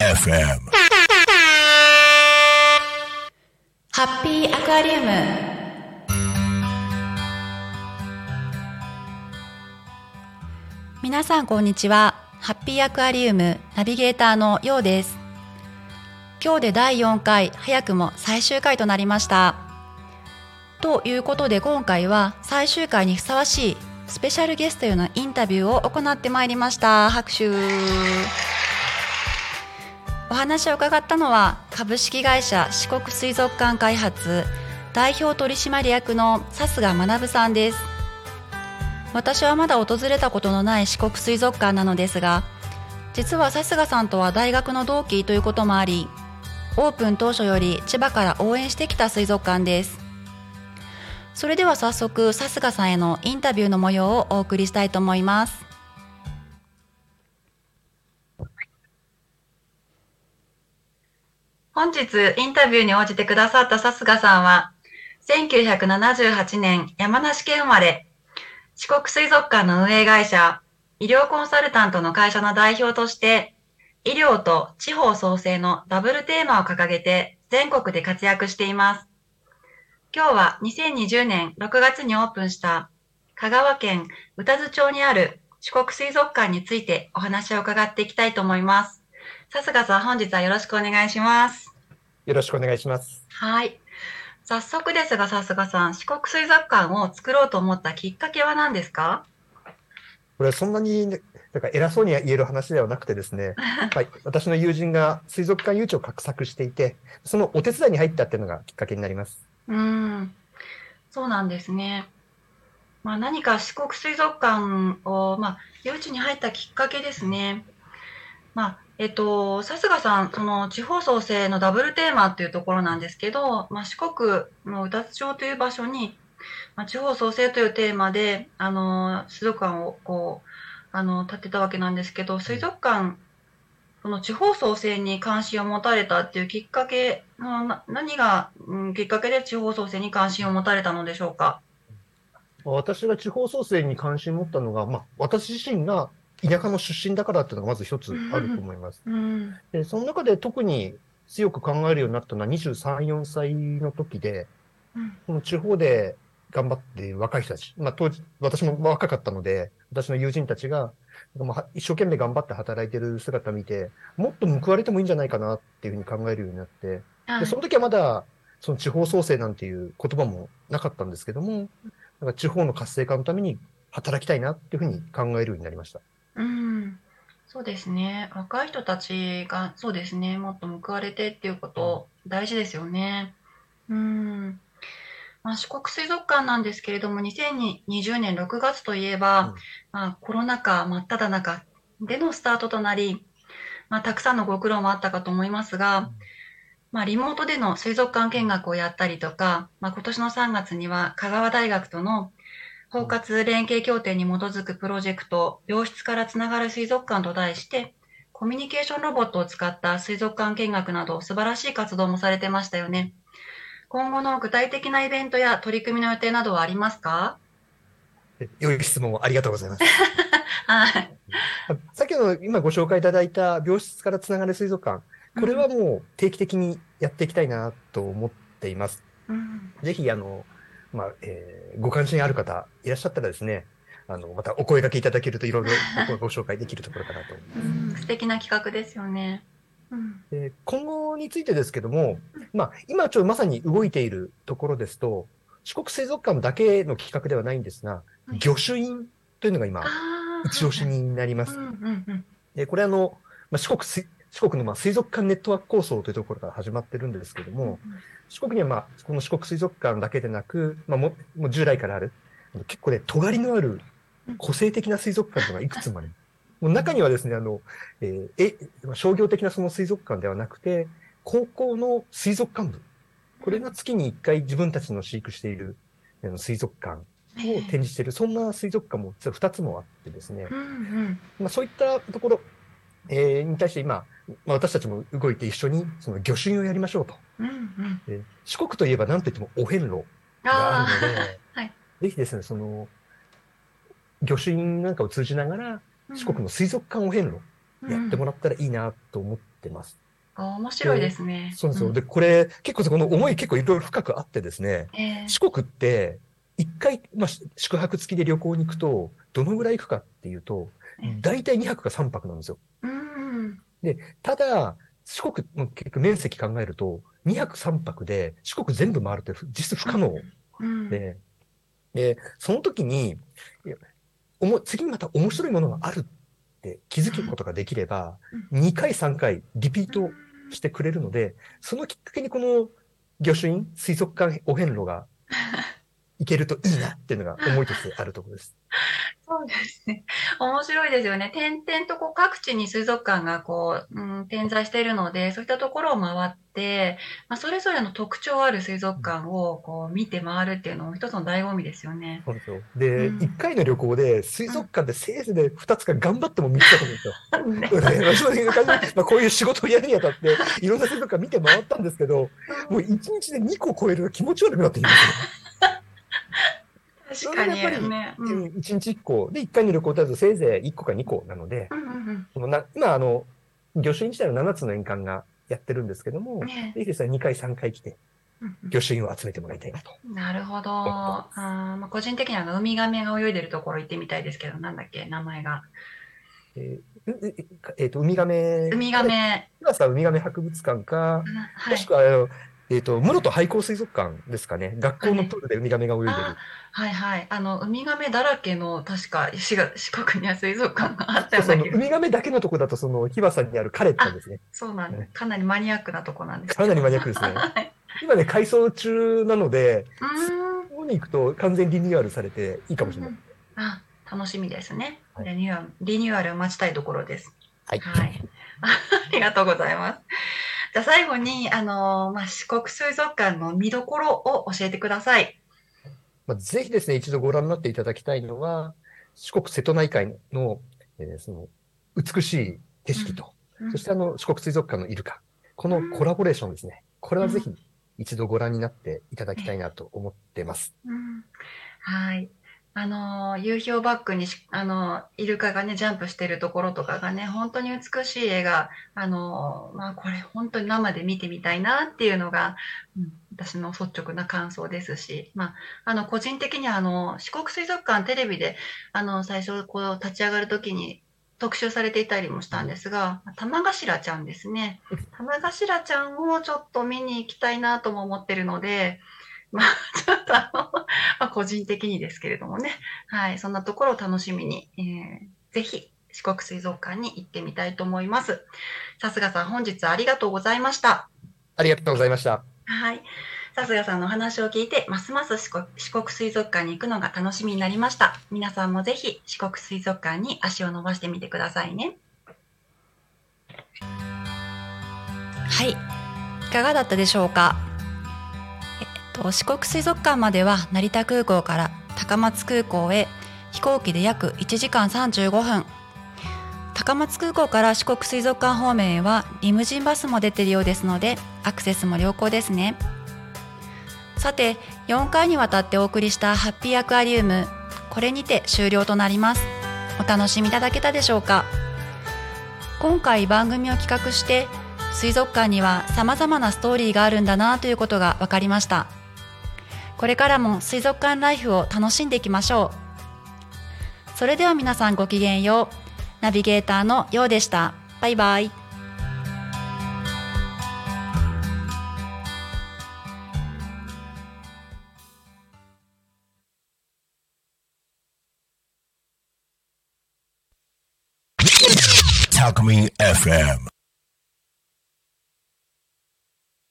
FM. ハッピーアクアリウム皆さんこんにちはハッピーアクアリウムナビゲーターのようです今日で第4回早くも最終回となりましたということで今回は最終回にふさわしいスペシャルゲストへのインタビューを行ってまいりました。拍手。お話を伺ったのは株式会社四国水族館開発代表取締役の笹賀学さんです。私はまだ訪れたことのない四国水族館なのですが実は笹賀さんとは大学の同期ということもありオープン当初より千葉から応援してきた水族館です。それでは早速笹賀さんへのインタビューの模様をお送りしたいと思います本日インタビューに応じてくださった笹賀さんは1978年山梨県生まれ四国水族館の運営会社医療コンサルタントの会社の代表として医療と地方創生のダブルテーマを掲げて全国で活躍しています。今日は2020年6月にオープンした香川県宇多津町にある四国水族館についてお話を伺っていきたいと思います。笹賀さん、本日はよろしくお願いします。よろしくお願いします。はい。早速ですが、笹賀さん、四国水族館を作ろうと思ったきっかけは何ですか？これはそんなに、ね、なんか偉そうに言える話ではなくてですね、はい、私の友人が水族館誘致を画策していて、そのお手伝いに入ったっていうのがきっかけになります。うん、そうなんですね。まあ、何か四国水族館を、まあ、誘致に入ったきっかけですね。まあ、えっと、笹賀さん、その地方創生のダブルテーマっていうところなんですけど、まあ、四国の宇多津町という場所に、まあ、地方創生というテーマで、あの、水族館をこう、あの、建てたわけなんですけど、水族館、その地方創生に関心を持たれたっていうきっかけの、な何が、うん、きっかけで地方創生に関心を持たれたのでしょうか？私が地方創生に関心を持ったのが、まあ、私自身が田舎の出身だからっていうのがまず一つあると思います。うん。で、その中で特に強く考えるようになったのは23、4歳の時で、うんこの地方で頑張って若い人たち、まあ当時、私も若かったので、私の友人たちが、まあ一生懸命頑張って働いてる姿を見て、もっと報われてもいいんじゃないかなっていうふうに考えるようになって、はいでその時はまだ、その地方創生なんていう言葉もなかったんですけども、なんか地方の活性化のために働きたいなっていうふうに考えるようになりました。うん。そうですね。若い人たちが、そうですね。もっと報われてっていうこと、大事ですよね。うん。まあ、四国水族館なんですけれども、2020年6月といえば、うんまあ、コロナ禍真っ只中でのスタートとなり、まあ、たくさんのご苦労もあったかと思いますが、まあ、リモートでの水族館見学をやったりとか、まあ、今年の3月には香川大学との包括連携協定に基づくプロジェクト、病室からつながる水族館と題して、コミュニケーションロボットを使った水族館見学など素晴らしい活動もされてましたよね。今後の具体的なイベントや取り組みの予定などはありますか？え良い質問をありがとうございます。はい。さっきの今ご紹介いただいた病室からつながる水族館、これはもう定期的にやっていきたいなと思っています。うん、ぜひ、あの、まあ、えーご関心ある方いらっしゃったらですね、あの、またお声掛けいただけるといろいろごご紹介できるところかなと思います。うん、素敵な企画ですよね。うん。で今後についてですけども、まあ、今ちょっとまさに動いているところですと、四国水族館だけの企画ではないんですが、はい魚種院というのが今。一押しになりますこれあの、まあ、四国水、四国のまあ水族館ネットワーク構想というところから始まってるんですけども、四国にはまあ、この四国水族館だけでなく、まあ、ももう従来からある、結構ね、尖りのある個性的な水族館というのがいくつもある。もう中にはですね、あの、えーえ、まあ商業的なその水族館ではなくて、高校の水族館部。これが月に1回自分たちの飼育している水族館を展示している、そんな水族館も実は2つもあってですね、うんうん。まあ、そういったところ、えーに対して今、まあ、私たちも動いて一緒にその魚種をやりましょうと。うんうん。で四国といえば何といってもお遍路がああるので、はいぜひですね、その、御朱印なんかを通じながら、四国の水族館お遍路やってもらったらいいなと思ってます。あ面白いですね。そうなんですよ。んで、これ、結構この思い結構いろいろ深くあってですね、ええ四国って、一回、まあ、し宿泊付きで旅行に行くと、どのぐらい行くかっていうとええ、大体2泊か3泊なんですよ。うん。ただ、四国の結局面積考えると、2泊3泊で四国全部回るって実質不可能うん。で、で、その時に、おも次にまた面白いものがあるって気づくことができれば、2回3回リピートしてくれるので、そのきっかけにこの御朱印、水族館お遍路が 行けるといいなっていうのが思いとしてあるところです。そうですね。面白いですよね。点々とこう各地に水族館がこう、うん、点在しているので、そういったところを回って、まあ、それぞれの特徴ある水族館をこう見て回るっていうのも一つの醍醐味ですよね。そうですよ。で、うん1回の旅行で水族館でせいぜいで2つか頑張っても3つだと思うんで？すよ。でそういう感じでまあこういう仕事をやるにあたって、いろんな水族館見て回ったんですけど、もう1日で2個超えると気持ち悪くなってきます確かにやっぱりね。うよ。ん1日1個。で、1回の旅行だとせいぜい1個か2個なので、うんうん今、あの、御朱印自体は7つの年間がやってるんですけども、うんねぜひですね、2回3回来て、うん御朱印を集めてもらいたいなと。なるほど。あーまあ、個人的にはウミガメが泳いでるところ行ってみたいですけど、なんだっけ、名前が。えーえええーと、ウミガメ。ウミガ。メ。今さ、ウミガメ博物館か、はいもし。くは、あのえっ、と、室戸廃校水族館ですかね。学校のプールでウミガメが泳いでる。あはいはい。あの、ウミガメだらけの、確か、四国には水族館があったような気がウミガメだけのとこだと、その、日和さんにあるカレットですね。そうなんです。かなりマニアックなとこなんです。かなりマニアックですね。はい。今ね、改装中なので、うーん。ここに行くと完全リニューアルされていいかもしれない。あ、楽しみですね。はいリニューアル、リニューアルを待ちたいところです。はい。はい。ありがとうございます。じゃあ最後に、あのーまあ、四国水族館の見どころを教えてください。まあ、ぜひですね、一度ご覧になっていただきたいのは、四国瀬戸内海の、えーその、美しい景色と、うんそしてあの、四国水族館のイルカ、このコラボレーションですね。これはぜひ一度ご覧になっていただきたいなと思ってます。うんはい。あのー夕日をバックに、あのイルカがね、ジャンプしてるところとかがね、本当に美しい絵が、あのまあ、これ本当に生で見てみたいなっていうのが、うん、私の率直な感想ですし、まあ、あの、個人的にはあの、四国水族館テレビで、あの、最初、こう、立ち上がるときに、特集されていたりもしたんですが、玉頭ちゃんですね。玉頭ちゃんをちょっと見に行きたいなとも思ってるので、まあ、ちょっとあの、まあ、個人的にですけれどもね。はい。そんなところを楽しみに、えーぜひ、四国水族館に行ってみたいと思います。さすがさん、本日はありがとうございました。ありがとうございました。はい。さすがさんのお話を聞いて、ますます四国四国水族館に行くのが楽しみになりました。皆さんもぜひ四国水族館に足を伸ばしてみてくださいね。はい。いかがだったでしょうか？四国水族館までは成田空港から高松空港へ飛行機で約1時間35分。高松空港から四国水族館方面へはリムジンバスも出ているようですのでアクセスも良好ですね。さて、4回にわたってお送りしたハッピーアクアリウム、これにて終了となります。お楽しみいただけたでしょうか？今回番組を企画して水族館には様々なストーリーがあるんだなということが分かりましたこれからも水族館ライフを楽しんでいきましょう。それでは皆さんごきげんよう。ナビゲーターのようでした。バイバイ。Talk Me FM.